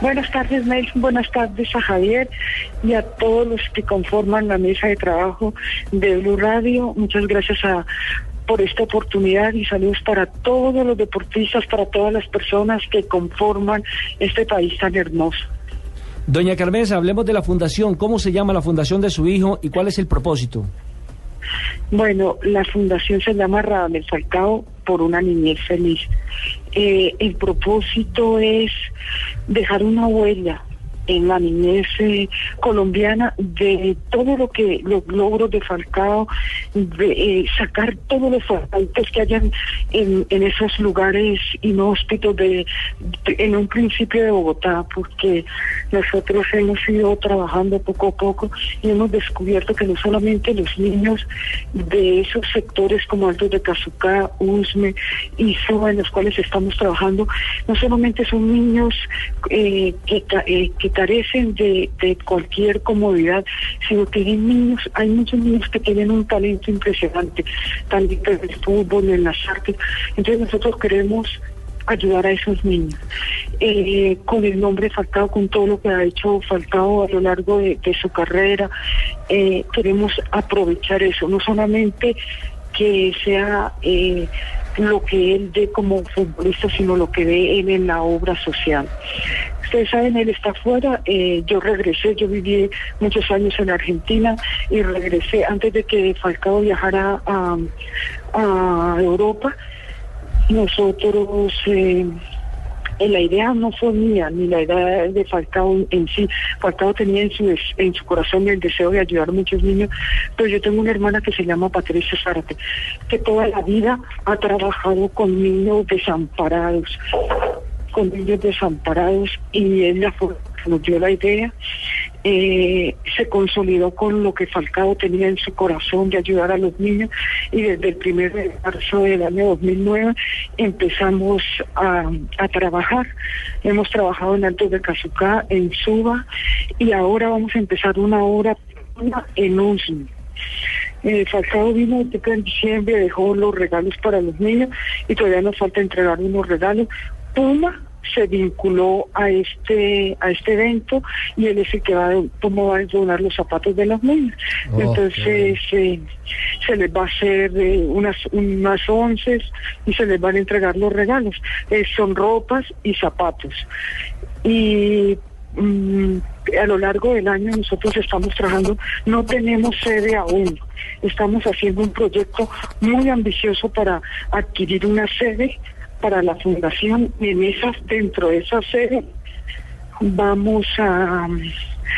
Buenas tardes, Nelson. Buenas tardes a Javier y a todos los que conforman la mesa de trabajo de Blue Radio. Muchas gracias a, por esta oportunidad y saludos para todos los deportistas, para todas las personas que conforman este país tan hermoso. Doña Carmenza, hablemos de la fundación. ¿Cómo se llama la fundación de su hijo y cuál es el propósito? Bueno, la fundación se llama Radamel Falcao por una niñez feliz. Eh, el propósito es dejar una huella en la niñez colombiana de todo lo que los logros de Falcao, de eh, sacar todos los faltantes que hayan en, esos lugares inhóspitos de, en un principio de Bogotá, porque nosotros hemos ido trabajando poco a poco y hemos descubierto que no solamente los niños de esos sectores como Altos de Cazucá, Usme y Suba, en los cuales estamos trabajando, no solamente son niños eh, que, eh, que carecen de, cualquier comodidad, sino hay niños, hay muchos niños que tienen un talento impresionante, talento en el fútbol, en las artes. Entonces nosotros queremos ayudar a esos niños. Eh, con el nombre Falcao, con todo lo que ha hecho Falcao a lo largo de, su carrera, eh, queremos aprovechar eso, no solamente que sea eh, lo que él dé como futbolista, sino lo que dé él en la obra social. Ustedes saben, él está afuera, eh, yo regresé, yo viví muchos años en Argentina y regresé antes de que Falcao viajara a, Europa. Nosotros, eh, la idea no fue mía, ni la idea de Falcao en sí. Falcao tenía en su, en su corazón el deseo de ayudar a muchos niños, pero yo tengo una hermana que se llama Patricia Zárate, que toda la vida ha trabajado con niños desamparados, con niños desamparados, y ella fue, nos dio la idea eh, se consolidó con lo que Falcao tenía en su corazón de ayudar a los niños y desde el primer de marzo del año 2009 empezamos a, a trabajar. Hemos trabajado en Altos de Cazucá, en Suba y ahora vamos a empezar una obra en Usme. Eh, Falcao vino en diciembre, dejó los regalos para los niños y todavía nos falta entregar unos regalos. Puma se vinculó a este a este evento y él es el que va a, cómo va a donar los zapatos de los niños. Oh, Entonces eh, se les va a hacer eh, unas unas once y se les van a entregar los regalos. Eh, son ropas y zapatos. Y mm, a lo largo del año nosotros estamos trabajando, no tenemos sede aún, estamos haciendo un proyecto muy ambicioso para adquirir una sede para la fundación en esas, dentro de esa sede vamos a,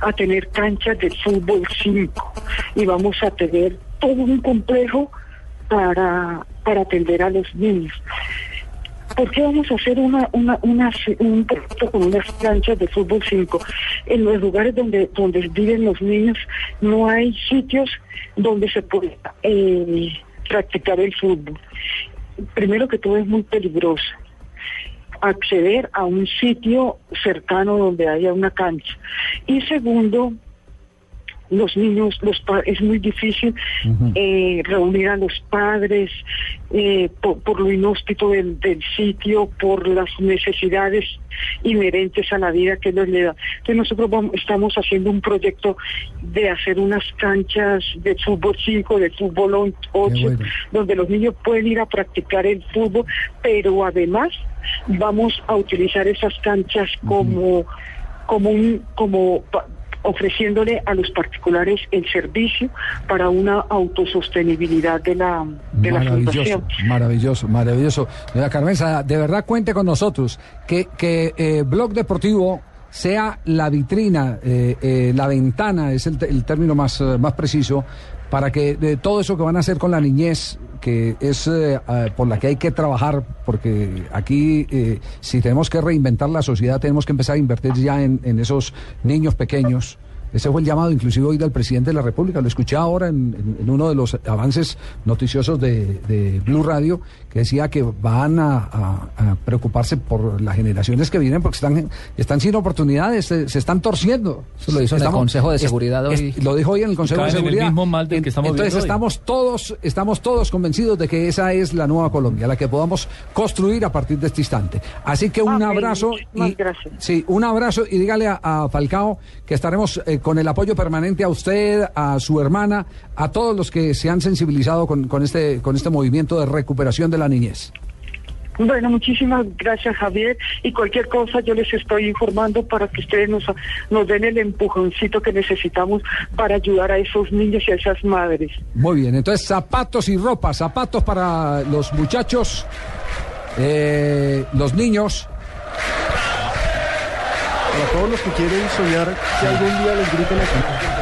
a tener canchas de fútbol 5 y vamos a tener todo un complejo para, para atender a los niños. ¿Por qué vamos a hacer una, una, una, un proyecto con unas canchas de fútbol 5? En los lugares donde, donde viven los niños no hay sitios donde se pueda eh, practicar el fútbol primero que todo es muy peligroso acceder a un sitio cercano donde haya una cancha. Y segundo, los niños, los es muy difícil uh -huh. eh, reunir a los padres eh, por, por, lo inhóspito del, del, sitio, por las necesidades inherentes a la vida que nos le da. Entonces nosotros vamos, estamos haciendo un proyecto de hacer unas canchas de fútbol 5, de fútbol 8, bueno. donde los niños pueden ir a practicar el fútbol, pero además vamos a utilizar esas canchas como, uh -huh. como un, como ofreciéndole a los particulares el servicio para una autosostenibilidad de la, de la fundación. Maravilloso, maravilloso. Doña Carmenza, de verdad cuente con nosotros. Que, que eh, Blog Deportivo sea la vitrina, eh, eh, la ventana, es el, el término más, más preciso, para que de todo eso que van a hacer con la niñez, que es eh, eh, por la que hay que trabajar, porque aquí eh, si tenemos que reinventar la sociedad, tenemos que empezar a invertir ya en esos niños pequeños. Ese fue el llamado inclusive hoy del presidente de la República. Lo escuché ahora en, en- en uno de los avances noticiosos de, de Blue Radio, que decía que van a, a- a preocuparse por las generaciones que vienen porque están, están sin oportunidades, se, se están torciendo. Eso lo hizo en el Consejo de Seguridad es- hoy. lo dijo hoy en el Consejo de en el Seguridad. mismo mal del que estamos Entonces hoy. estamos todos, estamos todos convencidos de que esa es la nueva Colombia, la que podamos construir a partir de este instante. Así que un abrazo y gracias. sí, un abrazo y dígale a, a Falcao que estaremos eh, con el apoyo permanente a usted, a su hermana, a todos los que se han sensibilizado con, con este con este movimiento de recuperación de la niñez. Bueno, muchísimas gracias Javier y cualquier cosa yo les estoy informando para que ustedes nos, nos den el empujoncito que necesitamos para ayudar a esos niños y a esas madres. Muy bien, entonces zapatos y ropa, zapatos para los muchachos, eh, los niños. Para todos los que quieren soñar que algún día les griten aquí.